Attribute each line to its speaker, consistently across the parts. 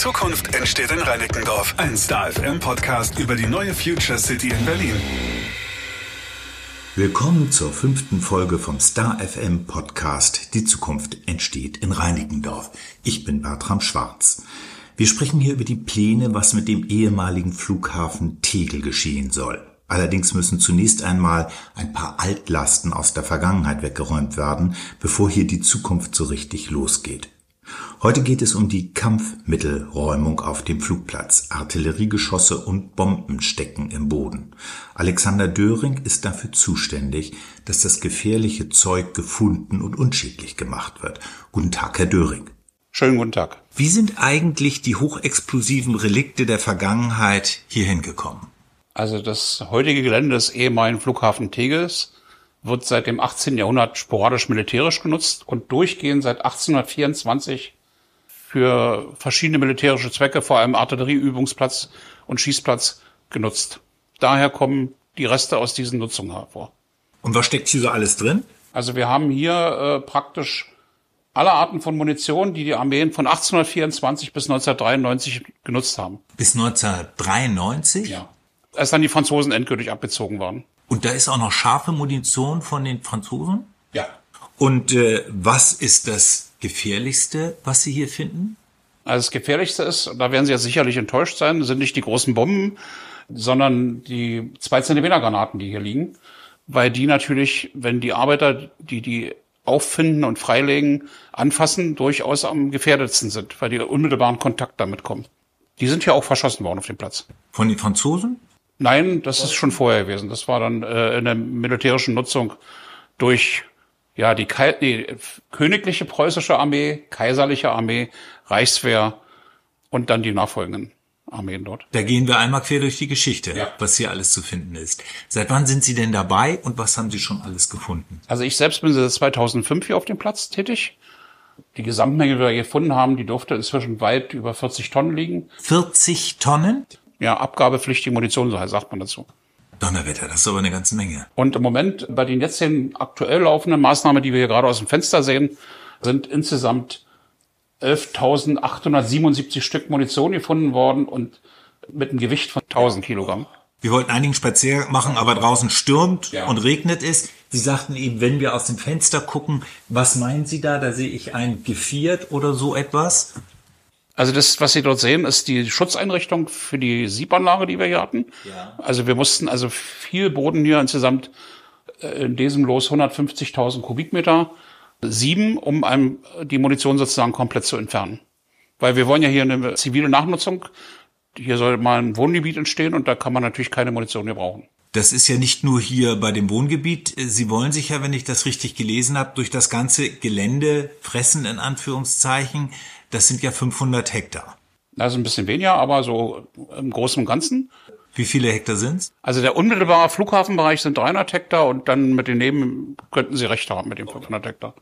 Speaker 1: Zukunft entsteht in Reinickendorf. Ein Star FM Podcast über die neue Future City in Berlin.
Speaker 2: Willkommen zur fünften Folge vom Star FM Podcast Die Zukunft entsteht in Reinickendorf. Ich bin Bertram Schwarz. Wir sprechen hier über die Pläne, was mit dem ehemaligen Flughafen Tegel geschehen soll. Allerdings müssen zunächst einmal ein paar Altlasten aus der Vergangenheit weggeräumt werden, bevor hier die Zukunft so richtig losgeht. Heute geht es um die Kampfmittelräumung auf dem Flugplatz. Artilleriegeschosse und Bomben stecken im Boden. Alexander Döring ist dafür zuständig, dass das gefährliche Zeug gefunden und unschädlich gemacht wird. Guten Tag, Herr Döring.
Speaker 3: Schönen guten Tag.
Speaker 2: Wie sind eigentlich die hochexplosiven Relikte der Vergangenheit hierhin gekommen?
Speaker 3: Also das heutige Gelände des ehemaligen Flughafen Tegels wird seit dem 18. Jahrhundert sporadisch militärisch genutzt und durchgehend seit 1824 für verschiedene militärische Zwecke, vor allem Artillerieübungsplatz und Schießplatz, genutzt. Daher kommen die Reste aus diesen Nutzungen hervor.
Speaker 2: Und was steckt hier so alles drin?
Speaker 3: Also wir haben hier äh, praktisch alle Arten von Munition, die die Armeen von 1824 bis 1993 genutzt haben.
Speaker 2: Bis 1993?
Speaker 3: Ja. Als dann die Franzosen endgültig abgezogen waren.
Speaker 2: Und da ist auch noch scharfe Munition von den Franzosen?
Speaker 3: Ja.
Speaker 2: Und äh, was ist das Gefährlichste, was Sie hier finden?
Speaker 3: Also das Gefährlichste ist, da werden Sie ja sicherlich enttäuscht sein, sind nicht die großen Bomben, sondern die zwei Zentimeter Granaten, die hier liegen, weil die natürlich, wenn die Arbeiter, die die auffinden und freilegen, anfassen, durchaus am gefährdetsten sind, weil die unmittelbaren Kontakt damit kommen. Die sind ja auch verschossen worden auf dem Platz.
Speaker 2: Von den Franzosen?
Speaker 3: Nein, das ist schon vorher gewesen. Das war dann äh, in der militärischen Nutzung durch ja die Kai nee, königliche preußische Armee, kaiserliche Armee, Reichswehr und dann die nachfolgenden Armeen dort.
Speaker 2: Da gehen wir einmal quer durch die Geschichte, ja. was hier alles zu finden ist. Seit wann sind Sie denn dabei und was haben Sie schon alles gefunden?
Speaker 3: Also ich selbst bin seit 2005 hier auf dem Platz tätig. Die Gesamtmenge, die wir gefunden haben, die durfte inzwischen weit über 40 Tonnen liegen.
Speaker 2: 40 Tonnen?
Speaker 3: Ja, abgabepflichtige Munition, so sagt man dazu.
Speaker 2: Donnerwetter, das ist aber eine ganze Menge.
Speaker 3: Und im Moment, bei den jetzt den aktuell laufenden Maßnahmen, die wir hier gerade aus dem Fenster sehen, sind insgesamt 11.877 Stück Munition gefunden worden und mit einem Gewicht von 1000 Kilogramm.
Speaker 2: Wir wollten einigen Spaziergang machen, aber draußen stürmt ja. und regnet es. Sie sagten eben, wenn wir aus dem Fenster gucken, was meinen Sie da? Da sehe ich ein Geviert oder so etwas.
Speaker 3: Also das, was Sie dort sehen, ist die Schutzeinrichtung für die Siebanlage, die wir hier hatten. Ja. Also wir mussten also viel Boden hier insgesamt äh, in diesem Los 150.000 Kubikmeter sieben, um einem die Munition sozusagen komplett zu entfernen. Weil wir wollen ja hier eine zivile Nachnutzung. Hier soll mal ein Wohngebiet entstehen und da kann man natürlich keine Munition mehr brauchen.
Speaker 2: Das ist ja nicht nur hier bei dem Wohngebiet. Sie wollen sich ja, wenn ich das richtig gelesen habe, durch das ganze Gelände fressen, in Anführungszeichen. Das sind ja 500 Hektar.
Speaker 3: Das ist ein bisschen weniger, aber so im Großen und Ganzen.
Speaker 2: Wie viele Hektar sind's?
Speaker 3: Also der unmittelbare Flughafenbereich sind 300 Hektar und dann mit den Neben könnten Sie recht haben mit den 500 Hektar.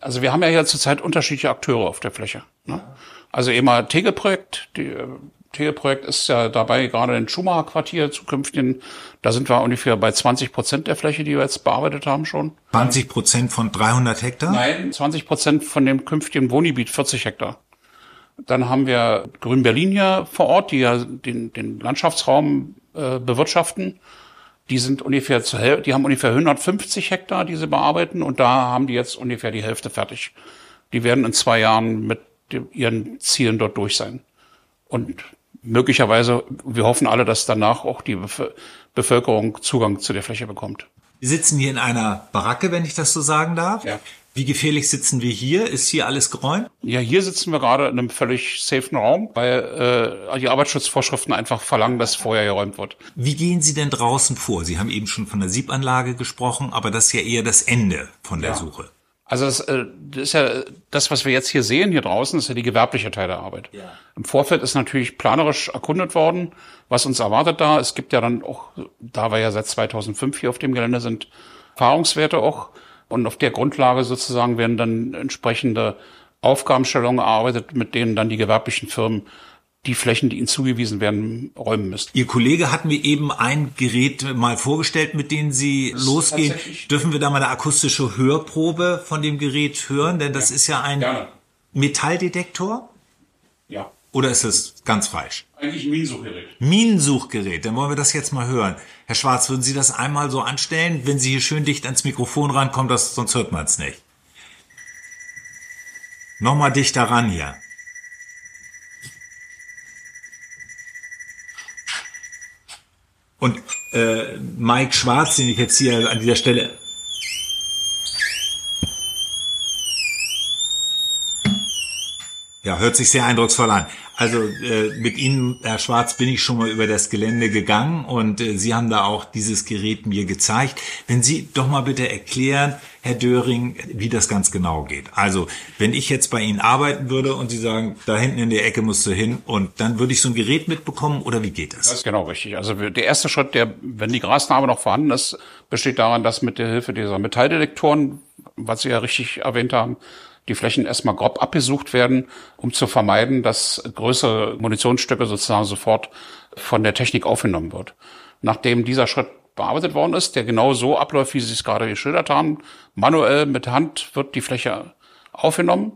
Speaker 3: Also wir haben ja hier zurzeit unterschiedliche Akteure auf der Fläche. Ne? Also immer Tegel-Projekt. Die Tegel-Projekt ist ja dabei, gerade in Schumacher-Quartier zukünftigen. Da sind wir ungefähr bei 20 Prozent der Fläche, die wir jetzt bearbeitet haben schon.
Speaker 2: 20 Prozent von 300 Hektar?
Speaker 3: Nein, 20 Prozent von dem künftigen Wohngebiet, 40 Hektar. Dann haben wir Grün Berlin hier vor Ort, die ja den, den Landschaftsraum äh, bewirtschaften. Die sind ungefähr zu Hälfte, die haben ungefähr 150 Hektar, die sie bearbeiten, und da haben die jetzt ungefähr die Hälfte fertig. Die werden in zwei Jahren mit ihren Zielen dort durch sein. Und möglicherweise, wir hoffen alle, dass danach auch die Bevölkerung Zugang zu der Fläche bekommt.
Speaker 2: Wir sitzen hier in einer Baracke, wenn ich das so sagen darf.
Speaker 3: Ja.
Speaker 2: Wie gefährlich sitzen wir hier? Ist hier alles geräumt?
Speaker 3: Ja, hier sitzen wir gerade in einem völlig safen Raum, weil äh, die Arbeitsschutzvorschriften einfach verlangen, dass vorher geräumt wird.
Speaker 2: Wie gehen Sie denn draußen vor? Sie haben eben schon von der Siebanlage gesprochen, aber das ist ja eher das Ende von der ja. Suche.
Speaker 3: Also das, äh, das ist ja das, was wir jetzt hier sehen, hier draußen, ist ja die gewerbliche Teil der Arbeit. Ja. Im Vorfeld ist natürlich planerisch erkundet worden, was uns erwartet da. Es gibt ja dann auch, da wir ja seit 2005 hier auf dem Gelände sind, Erfahrungswerte auch. Und auf der Grundlage sozusagen werden dann entsprechende Aufgabenstellungen erarbeitet, mit denen dann die gewerblichen Firmen die Flächen, die ihnen zugewiesen werden, räumen müssen.
Speaker 2: Ihr Kollege hat mir eben ein Gerät mal vorgestellt, mit dem Sie das losgehen. Dürfen wir da mal eine akustische Hörprobe von dem Gerät hören? Denn das ja. ist ja ein Gerne. Metalldetektor.
Speaker 3: Ja.
Speaker 2: Oder ist es ganz falsch?
Speaker 3: Eigentlich ein Minensuchgerät.
Speaker 2: Minensuchgerät, dann wollen wir das jetzt mal hören. Herr Schwarz, würden Sie das einmal so anstellen, wenn Sie hier schön dicht ans Mikrofon rankommen, das, sonst hört man es nicht. Nochmal dichter ran hier. Und äh, Mike Schwarz, den ich jetzt hier an dieser Stelle Ja, hört sich sehr eindrucksvoll an. Also äh, mit Ihnen, Herr Schwarz, bin ich schon mal über das Gelände gegangen und äh, Sie haben da auch dieses Gerät mir gezeigt. Wenn Sie doch mal bitte erklären, Herr Döring, wie das ganz genau geht. Also, wenn ich jetzt bei Ihnen arbeiten würde und Sie sagen, da hinten in der Ecke musst du hin und dann würde ich so ein Gerät mitbekommen oder wie geht das?
Speaker 3: Das ist genau richtig. Also der erste Schritt, der, wenn die Grasnarbe noch vorhanden ist, besteht daran, dass mit der Hilfe dieser Metalldetektoren, was Sie ja richtig erwähnt haben, die Flächen erstmal grob abgesucht werden, um zu vermeiden, dass größere Munitionsstücke sozusagen sofort von der Technik aufgenommen wird. Nachdem dieser Schritt bearbeitet worden ist, der genau so abläuft, wie Sie es gerade geschildert haben, manuell mit Hand wird die Fläche aufgenommen,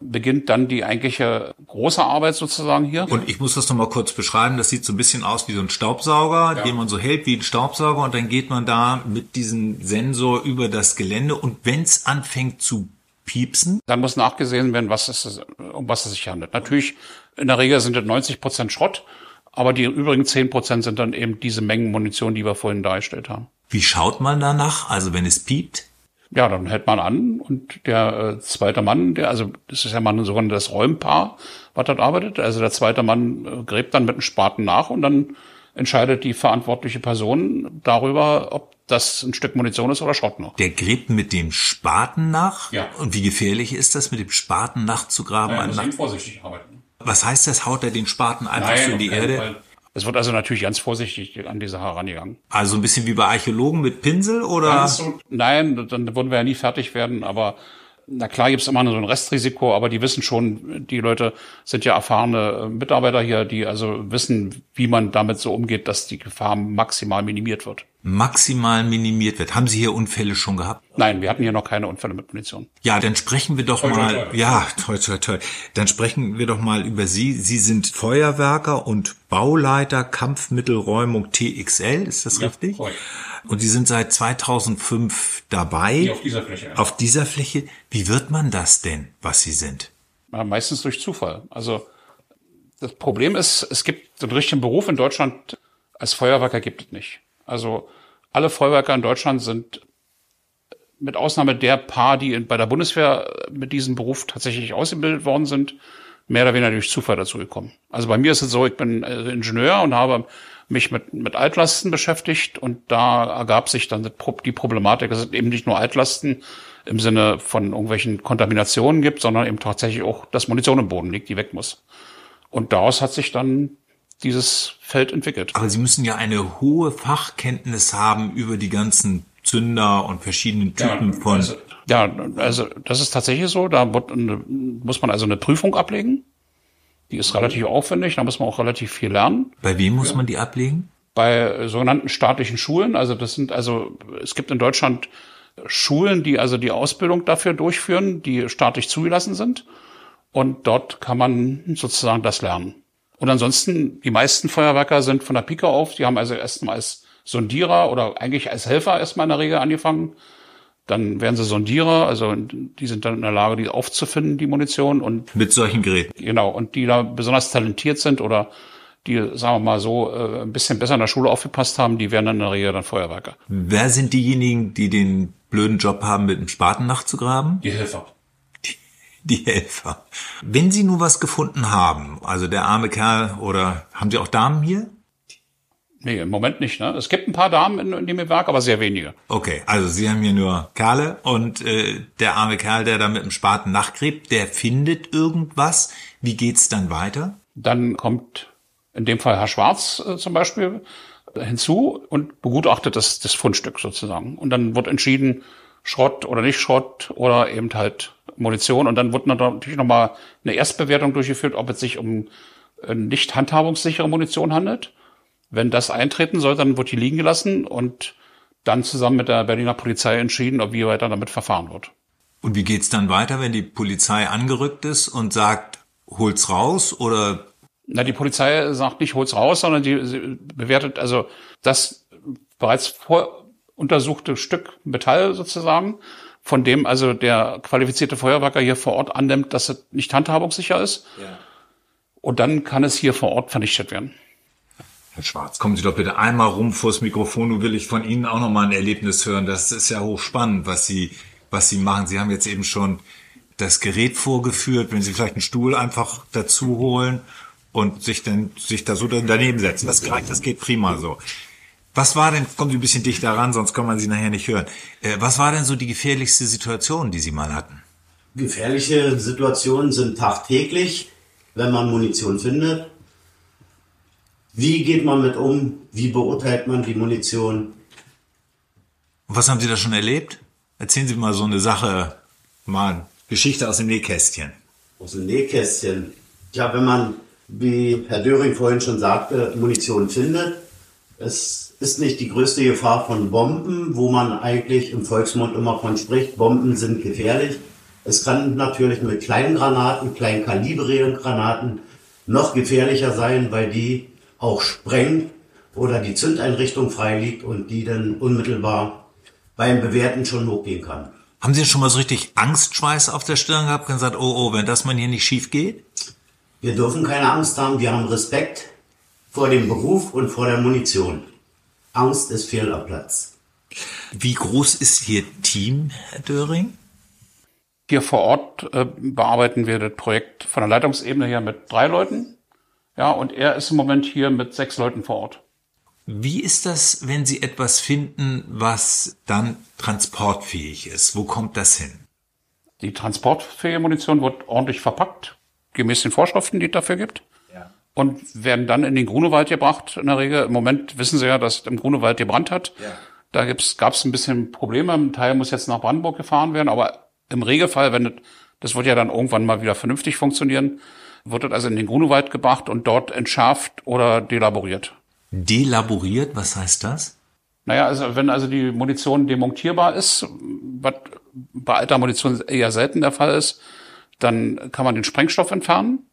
Speaker 3: beginnt dann die eigentliche große Arbeit sozusagen hier.
Speaker 2: Und ich muss das nochmal kurz beschreiben. Das sieht so ein bisschen aus wie so ein Staubsauger, ja. den man so hält wie ein Staubsauger und dann geht man da mit diesem Sensor über das Gelände und wenn es anfängt zu piepsen.
Speaker 3: Dann muss nachgesehen werden, was es, um was es sich handelt. Natürlich, in der Regel sind es 90 Prozent Schrott, aber die übrigen 10 Prozent sind dann eben diese Mengen Munition, die wir vorhin dargestellt haben.
Speaker 2: Wie schaut man danach? Also wenn es piept?
Speaker 3: Ja, dann hält man an und der äh, zweite Mann, der, also das ist ja mal sogar das Räumpaar, was dort arbeitet. Also der zweite Mann äh, gräbt dann mit einem Spaten nach und dann entscheidet die verantwortliche Person darüber, ob das ein Stück Munition ist oder Schrott noch.
Speaker 2: Der gräbt mit dem Spaten nach?
Speaker 3: Ja.
Speaker 2: Und wie gefährlich ist das, mit dem Spaten nachzugraben?
Speaker 3: Ja, muss vorsichtig arbeiten.
Speaker 2: Was heißt das? Haut er den Spaten einfach Nein, so in die Erde? Fall.
Speaker 3: Es wird also natürlich ganz vorsichtig an die Sache herangegangen.
Speaker 2: Also ein bisschen wie bei Archäologen mit Pinsel oder?
Speaker 3: So, nein, dann würden wir ja nie fertig werden, aber na klar gibt's immer so ein Restrisiko, aber die wissen schon, die Leute sind ja erfahrene Mitarbeiter hier, die also wissen, wie man damit so umgeht, dass die Gefahr maximal minimiert wird.
Speaker 2: Maximal minimiert wird. Haben Sie hier Unfälle schon gehabt?
Speaker 3: Nein, wir hatten hier noch keine Unfälle mit Munition.
Speaker 2: Ja, dann sprechen wir doch toi, mal, toi, toi. ja, toll, toll, toll. Dann sprechen wir doch mal über Sie. Sie sind Feuerwerker und Bauleiter Kampfmittelräumung TXL, ist das ja, richtig? Korrekt. Und Sie sind seit 2005 dabei.
Speaker 3: Hier auf dieser Fläche. Ja.
Speaker 2: Auf dieser Fläche. Wie wird man das denn, was Sie sind?
Speaker 3: Ja, meistens durch Zufall. Also das Problem ist, es gibt einen richtigen Beruf in Deutschland als Feuerwerker gibt es nicht. Also alle Feuerwerker in Deutschland sind mit Ausnahme der paar, die bei der Bundeswehr mit diesem Beruf tatsächlich ausgebildet worden sind, mehr oder weniger durch Zufall dazu gekommen. Also bei mir ist es so, ich bin äh, Ingenieur und habe mich mit, mit Altlasten beschäftigt und da ergab sich dann die Problematik, dass es eben nicht nur Altlasten im Sinne von irgendwelchen Kontaminationen gibt, sondern eben tatsächlich auch, dass Munition im Boden liegt, die weg muss. Und daraus hat sich dann dieses Feld entwickelt.
Speaker 2: Aber Sie müssen ja eine hohe Fachkenntnis haben über die ganzen Zünder und verschiedenen Typen
Speaker 3: ja,
Speaker 2: von.
Speaker 3: Also, ja, also das ist tatsächlich so. Da muss man also eine Prüfung ablegen. Die ist relativ aufwendig, da muss man auch relativ viel lernen.
Speaker 2: Bei wem muss man die ablegen?
Speaker 3: Bei sogenannten staatlichen Schulen. Also das sind also, es gibt in Deutschland Schulen, die also die Ausbildung dafür durchführen, die staatlich zugelassen sind. Und dort kann man sozusagen das lernen. Und ansonsten, die meisten Feuerwerker sind von der Pike auf, die haben also erstmal als Sondierer oder eigentlich als Helfer erstmal in der Regel angefangen dann werden sie Sondierer, also die sind dann in der Lage, die aufzufinden, die Munition und
Speaker 2: mit solchen Geräten.
Speaker 3: Genau und die da besonders talentiert sind oder die, sagen wir mal so, äh, ein bisschen besser in der Schule aufgepasst haben, die werden dann in der Regel dann Feuerwerker.
Speaker 2: Wer sind diejenigen, die den blöden Job haben, mit dem Spaten nachzugraben?
Speaker 3: Die Helfer.
Speaker 2: Die, Helfer. Wenn Sie nur was gefunden haben, also der arme Kerl oder haben Sie auch Damen hier?
Speaker 3: Nee, im Moment nicht. Ne? Es gibt ein paar Damen in, in dem Werk, aber sehr wenige.
Speaker 2: Okay, also Sie haben hier nur Kerle und äh, der arme Kerl, der da mit dem Spaten nachgräbt, der findet irgendwas. Wie geht's dann weiter?
Speaker 3: Dann kommt in dem Fall Herr Schwarz äh, zum Beispiel hinzu und begutachtet das, das Fundstück sozusagen. Und dann wird entschieden, Schrott oder nicht Schrott oder eben halt Munition. Und dann wird natürlich nochmal eine Erstbewertung durchgeführt, ob es sich um äh, nicht handhabungssichere Munition handelt wenn das eintreten soll, dann wird die liegen gelassen und dann zusammen mit der Berliner Polizei entschieden, ob wie weiter damit verfahren wird.
Speaker 2: Und wie geht's dann weiter, wenn die Polizei angerückt ist und sagt, holt's raus oder?
Speaker 3: Na, die Polizei sagt nicht, holt's raus, sondern die bewertet also das bereits voruntersuchte Stück Metall sozusagen, von dem also der qualifizierte Feuerwerker hier vor Ort annimmt, dass es nicht handhabungssicher ist. Ja. Und dann kann es hier vor Ort vernichtet werden.
Speaker 2: Herr Schwarz, kommen Sie doch bitte einmal rum vors Mikrofon. Nun will ich von Ihnen auch noch mal ein Erlebnis hören. Das ist ja hochspannend, was Sie, was Sie machen. Sie haben jetzt eben schon das Gerät vorgeführt. Wenn Sie vielleicht einen Stuhl einfach dazu holen und sich dann, sich da so daneben setzen. Das, das geht prima so. Was war denn, kommen Sie ein bisschen dichter ran, sonst kann man Sie nachher nicht hören. Äh, was war denn so die gefährlichste Situation, die Sie mal hatten?
Speaker 4: Gefährliche Situationen sind tagtäglich, wenn man Munition findet wie geht man mit um? Wie beurteilt man die Munition?
Speaker 2: Was haben Sie da schon erlebt? Erzählen Sie mal so eine Sache, mal eine Geschichte aus dem Nähkästchen.
Speaker 4: Aus dem Nähkästchen. Ja, wenn man, wie Herr Döring vorhin schon sagte, Munition findet, es ist nicht die größte Gefahr von Bomben, wo man eigentlich im Volksmund immer von spricht. Bomben sind gefährlich. Es kann natürlich mit kleinen Granaten, kleinkalibrigen Granaten noch gefährlicher sein, weil die auch sprengt oder die Zündeinrichtung freiliegt und die dann unmittelbar beim Bewerten schon hochgehen kann.
Speaker 2: Haben Sie schon mal so richtig Angstschweiß auf der Stirn gehabt und gesagt, oh, oh, wenn das mal hier nicht schief geht?
Speaker 4: Wir dürfen keine Angst haben, wir haben Respekt vor dem Beruf und vor der Munition. Angst ist fehl am Platz.
Speaker 2: Wie groß ist Ihr Team, Herr Döring?
Speaker 3: Hier vor Ort äh, bearbeiten wir das Projekt von der Leitungsebene her mit drei Leuten. Ja, und er ist im Moment hier mit sechs Leuten vor Ort.
Speaker 2: Wie ist das, wenn Sie etwas finden, was dann transportfähig ist? Wo kommt das hin?
Speaker 3: Die transportfähige Munition wird ordentlich verpackt, gemäß den Vorschriften, die es dafür gibt. Und werden dann in den Grunewald gebracht, in der Regel. Im Moment wissen Sie ja, dass es im Grunewald gebrannt hat. Ja. Da gab es ein bisschen Probleme. Ein Teil muss jetzt nach Brandenburg gefahren werden. Aber im Regelfall, wenn das, das wird ja dann irgendwann mal wieder vernünftig funktionieren, wird das also in den Grunewald gebracht und dort entschärft oder delaboriert.
Speaker 2: Delaboriert, was heißt das?
Speaker 3: Naja, also wenn also die Munition demontierbar ist, was bei alter Munition eher selten der Fall ist, dann kann man den Sprengstoff entfernen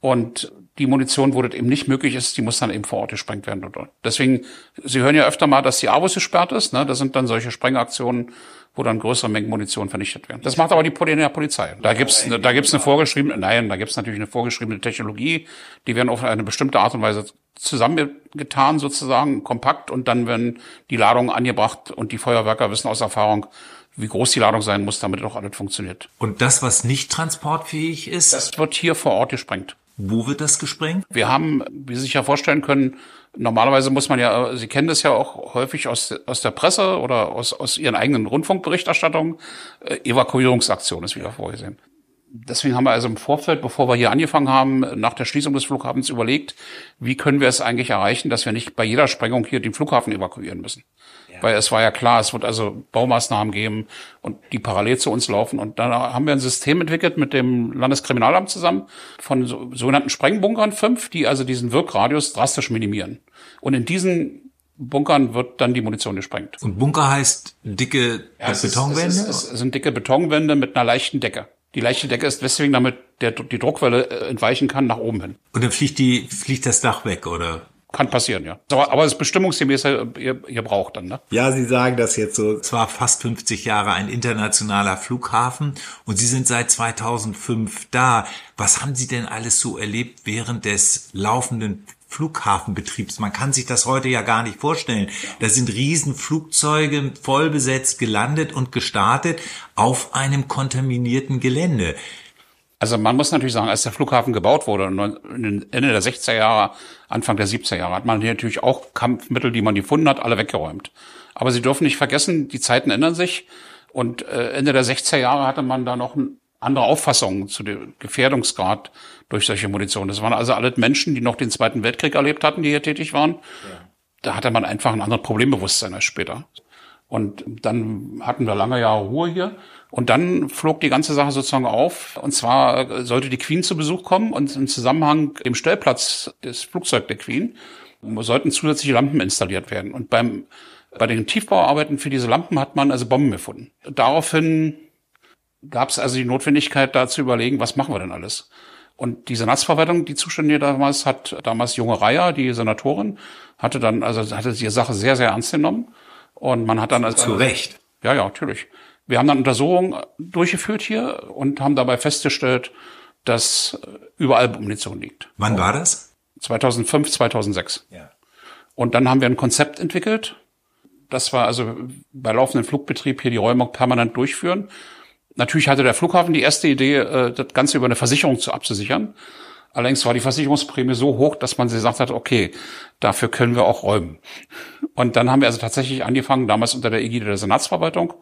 Speaker 3: und die Munition, wo das eben nicht möglich ist, die muss dann eben vor Ort gesprengt werden. Deswegen, Sie hören ja öfter mal, dass die AWUS gesperrt ist. Ne? Das sind dann solche Sprengaktionen, wo dann größere Mengen Munition vernichtet werden. Das macht aber die Polizei. Da gibt's, da gibt's eine vorgeschriebene, nein, da gibt's natürlich eine vorgeschriebene Technologie. Die werden auf eine bestimmte Art und Weise zusammengetan sozusagen, kompakt und dann werden die Ladungen angebracht und die Feuerwerker wissen aus Erfahrung, wie groß die Ladung sein muss, damit auch alles funktioniert.
Speaker 2: Und das, was nicht transportfähig ist?
Speaker 3: Das wird hier vor Ort gesprengt.
Speaker 2: Wo wird das gesprengt?
Speaker 3: Wir haben, wie Sie sich ja vorstellen können, normalerweise muss man ja, Sie kennen das ja auch häufig aus, aus der Presse oder aus, aus Ihren eigenen Rundfunkberichterstattungen, äh, Evakuierungsaktion ist wieder vorgesehen. Deswegen haben wir also im Vorfeld, bevor wir hier angefangen haben, nach der Schließung des Flughafens überlegt, wie können wir es eigentlich erreichen, dass wir nicht bei jeder Sprengung hier den Flughafen evakuieren müssen. Weil es war ja klar, es wird also Baumaßnahmen geben und die parallel zu uns laufen. Und dann haben wir ein System entwickelt mit dem Landeskriminalamt zusammen von so, sogenannten Sprengbunkern fünf, die also diesen Wirkradius drastisch minimieren. Und in diesen Bunkern wird dann die Munition gesprengt.
Speaker 2: Und Bunker heißt dicke ja, Betonwände? Es,
Speaker 3: ist, es, sind dicke Betonwände mit einer leichten Decke. Die leichte Decke ist deswegen, damit der, die Druckwelle äh, entweichen kann nach oben hin.
Speaker 2: Und dann fliegt die, fliegt das Dach weg, oder?
Speaker 3: Kann passieren, ja. Aber, aber es ist bestimmungsgemäß äh, ihr, ihr braucht dann, ne?
Speaker 2: Ja, Sie sagen das jetzt so. Es war fast 50 Jahre ein internationaler Flughafen und Sie sind seit 2005 da. Was haben Sie denn alles so erlebt während des laufenden Flughafenbetriebs. Man kann sich das heute ja gar nicht vorstellen. Da sind Riesenflugzeuge vollbesetzt gelandet und gestartet auf einem kontaminierten Gelände.
Speaker 3: Also man muss natürlich sagen, als der Flughafen gebaut wurde, Ende der 60er Jahre, Anfang der 70er Jahre, hat man hier natürlich auch Kampfmittel, die man gefunden hat, alle weggeräumt. Aber Sie dürfen nicht vergessen, die Zeiten ändern sich. Und äh, Ende der 60er Jahre hatte man da noch andere Auffassungen zu dem Gefährdungsgrad durch solche Munition. Das waren also alle Menschen, die noch den Zweiten Weltkrieg erlebt hatten, die hier tätig waren. Ja. Da hatte man einfach ein anderes Problembewusstsein als später. Und dann hatten wir lange Jahre Ruhe hier. Und dann flog die ganze Sache sozusagen auf. Und zwar sollte die Queen zu Besuch kommen und im Zusammenhang dem Stellplatz des Flugzeugs der Queen sollten zusätzliche Lampen installiert werden. Und beim, bei den Tiefbauarbeiten für diese Lampen hat man also Bomben gefunden. Daraufhin gab es also die Notwendigkeit, da zu überlegen, was machen wir denn alles? Und die Senatsverwaltung, die Zuständige damals, hat damals junge Reiher, die Senatorin, hatte dann, also hatte die Sache sehr, sehr ernst genommen. Und man hat dann als
Speaker 2: Zu Recht.
Speaker 3: Ja, ja, natürlich. Wir haben dann Untersuchungen durchgeführt hier und haben dabei festgestellt, dass überall Munition liegt.
Speaker 2: Wann war das?
Speaker 3: 2005, 2006.
Speaker 2: Ja.
Speaker 3: Und dann haben wir ein Konzept entwickelt. Das war also bei laufendem Flugbetrieb hier die Räumung permanent durchführen. Natürlich hatte der Flughafen die erste Idee, äh, das Ganze über eine Versicherung zu abzusichern. Allerdings war die Versicherungsprämie so hoch, dass man gesagt hat, okay, dafür können wir auch räumen. Und dann haben wir also tatsächlich angefangen, damals unter der Ägide der Senatsverwaltung,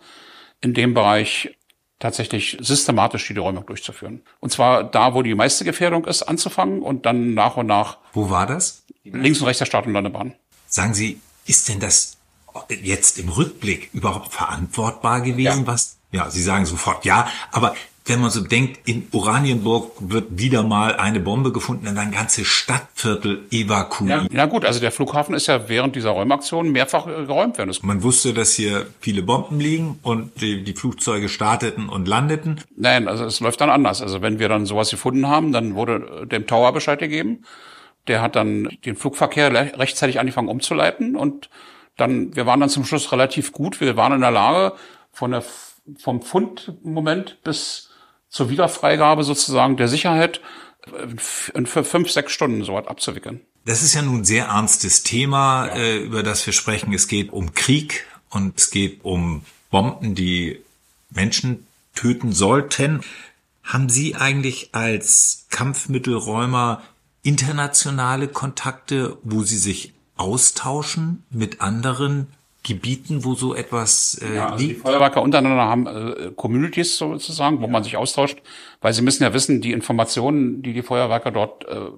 Speaker 3: in dem Bereich tatsächlich systematisch die Räumung durchzuführen. Und zwar da, wo die meiste Gefährdung ist, anzufangen und dann nach und nach
Speaker 2: Wo war das?
Speaker 3: links und rechts der Start- und Landebahn.
Speaker 2: Sagen Sie, ist denn das jetzt im Rückblick überhaupt verantwortbar gewesen,
Speaker 3: Ja.
Speaker 2: was? Ja, Sie sagen sofort ja, aber wenn man so denkt, in Oranienburg wird wieder mal eine Bombe gefunden und ein ganzes Stadtviertel evakuiert.
Speaker 3: Ja, gut, also der Flughafen ist ja während dieser Räumaktion mehrfach geräumt werden.
Speaker 2: Man wusste, dass hier viele Bomben liegen und die, die Flugzeuge starteten und landeten.
Speaker 3: nein, also es läuft dann anders. Also wenn wir dann sowas gefunden haben, dann wurde dem Tower Bescheid gegeben. Der hat dann den Flugverkehr rechtzeitig angefangen umzuleiten und dann, wir waren dann zum Schluss relativ gut. Wir waren in der Lage, von der, vom Fundmoment bis zur Wiederfreigabe sozusagen der Sicherheit äh, in für fünf, sechs Stunden so was abzuwickeln.
Speaker 2: Das ist ja nun ein sehr ernstes Thema, äh, über das wir sprechen. Es geht um Krieg und es geht um Bomben, die Menschen töten sollten. Haben Sie eigentlich als Kampfmittelräumer internationale Kontakte, wo Sie sich austauschen mit anderen Gebieten, wo so etwas äh,
Speaker 3: Ja, also die
Speaker 2: liegt?
Speaker 3: Feuerwerker untereinander haben äh, Communities sozusagen, wo man sich austauscht, weil sie müssen ja wissen, die Informationen, die die Feuerwerker dort äh,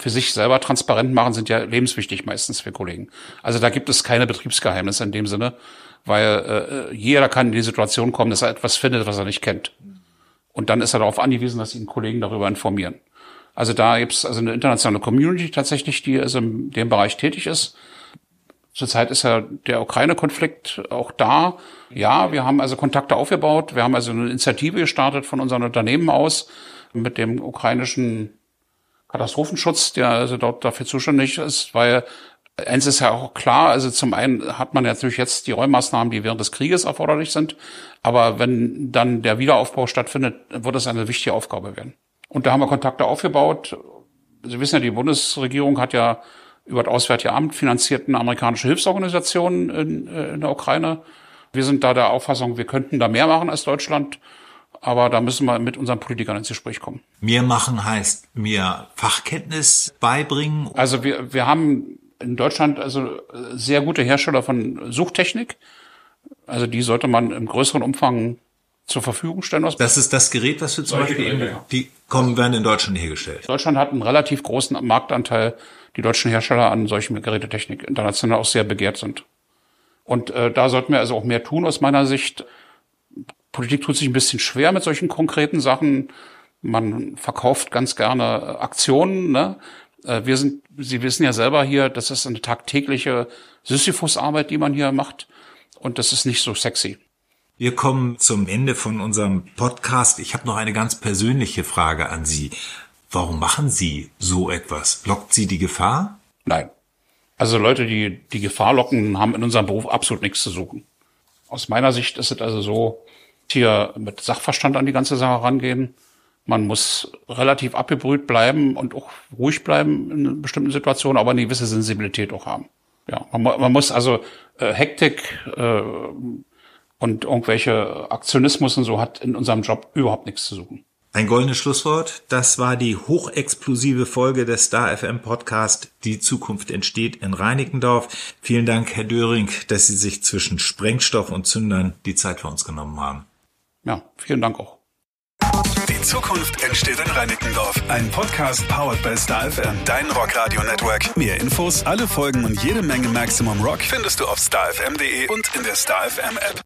Speaker 3: für sich selber transparent machen, sind ja lebenswichtig meistens für Kollegen. Also da gibt es keine Betriebsgeheimnisse in dem Sinne, weil äh, jeder kann in die Situation kommen, dass er etwas findet, was er nicht kennt. Und dann ist er darauf angewiesen, dass ihn Kollegen darüber informieren. Also da gibt es also eine internationale Community tatsächlich, die also in dem Bereich tätig ist. Zurzeit ist ja der Ukraine-Konflikt auch da. Ja, wir haben also Kontakte aufgebaut. Wir haben also eine Initiative gestartet von unseren Unternehmen aus mit dem ukrainischen Katastrophenschutz, der also dort dafür zuständig ist, weil eins ist ja auch klar, also zum einen hat man natürlich jetzt die Räummaßnahmen, die während des Krieges erforderlich sind, aber wenn dann der Wiederaufbau stattfindet, wird es eine wichtige Aufgabe werden. Und da haben wir Kontakte aufgebaut. Sie wissen ja, die Bundesregierung hat ja über das Auswärtige Amt finanzierten amerikanische Hilfsorganisationen in, äh, in der Ukraine. Wir sind da der Auffassung, wir könnten da mehr machen als Deutschland, aber da müssen wir mit unseren Politikern ins Gespräch kommen.
Speaker 2: Mehr machen heißt mehr Fachkenntnis beibringen.
Speaker 3: Also wir, wir haben in Deutschland also sehr gute Hersteller von Suchtechnik. Also die sollte man im größeren Umfang zur Verfügung stellen. Aus
Speaker 2: Das ist das Gerät, was wir zum Beispiel,
Speaker 3: Geräte,
Speaker 2: eben-
Speaker 3: ja.
Speaker 2: die kommen, werden in Deutschland hergestellt.
Speaker 3: Deutschland hat einen relativ großen Marktanteil, die deutschen Hersteller an solchen Gerätetechnik international auch sehr begehrt sind. Und äh, da sollten wir also auch mehr tun aus meiner Sicht. Politik tut sich ein bisschen schwer mit solchen konkreten Sachen. Man verkauft ganz gerne äh, Aktionen. Ne? Äh, Wir sind, Sie wissen ja selber hier, das ist eine tagtägliche Sisyphus-Arbeit, die man hier macht. Und das ist nicht so sexy.
Speaker 2: Wir kommen zum Ende von unserem Podcast. Ich habe noch eine ganz persönliche Frage an Sie. Warum machen Sie so etwas? Lockt Sie die Gefahr?
Speaker 3: Nein. Also Leute, die die Gefahr locken, haben in unserem Beruf absolut nichts zu suchen. Aus meiner Sicht ist es also so, hier mit Sachverstand an die ganze Sache rangehen. Man muss relativ abgebrüht bleiben und auch ruhig bleiben in bestimmten Situationen, aber eine gewisse Sensibilität auch haben. Ja, man, man muss also äh, Hektik äh, und irgendwelche Aktionismus und so hat in unserem Job überhaupt nichts zu suchen.
Speaker 2: Ein goldenes Schlusswort. Das war die hochexplosive Folge des Star FM Podcast. Die Zukunft entsteht in Reinickendorf. Vielen Dank, Herr Döring, dass Sie sich zwischen Sprengstoff und Zündern die Zeit für uns genommen haben.
Speaker 3: Ja, vielen Dank auch.
Speaker 1: Die Zukunft entsteht in Reinickendorf. Ein Podcast powered by Star FM, dein Rockradio Network. Mehr Infos, alle Folgen und jede Menge Maximum Rock findest du auf starfm.de und in der Star FM App.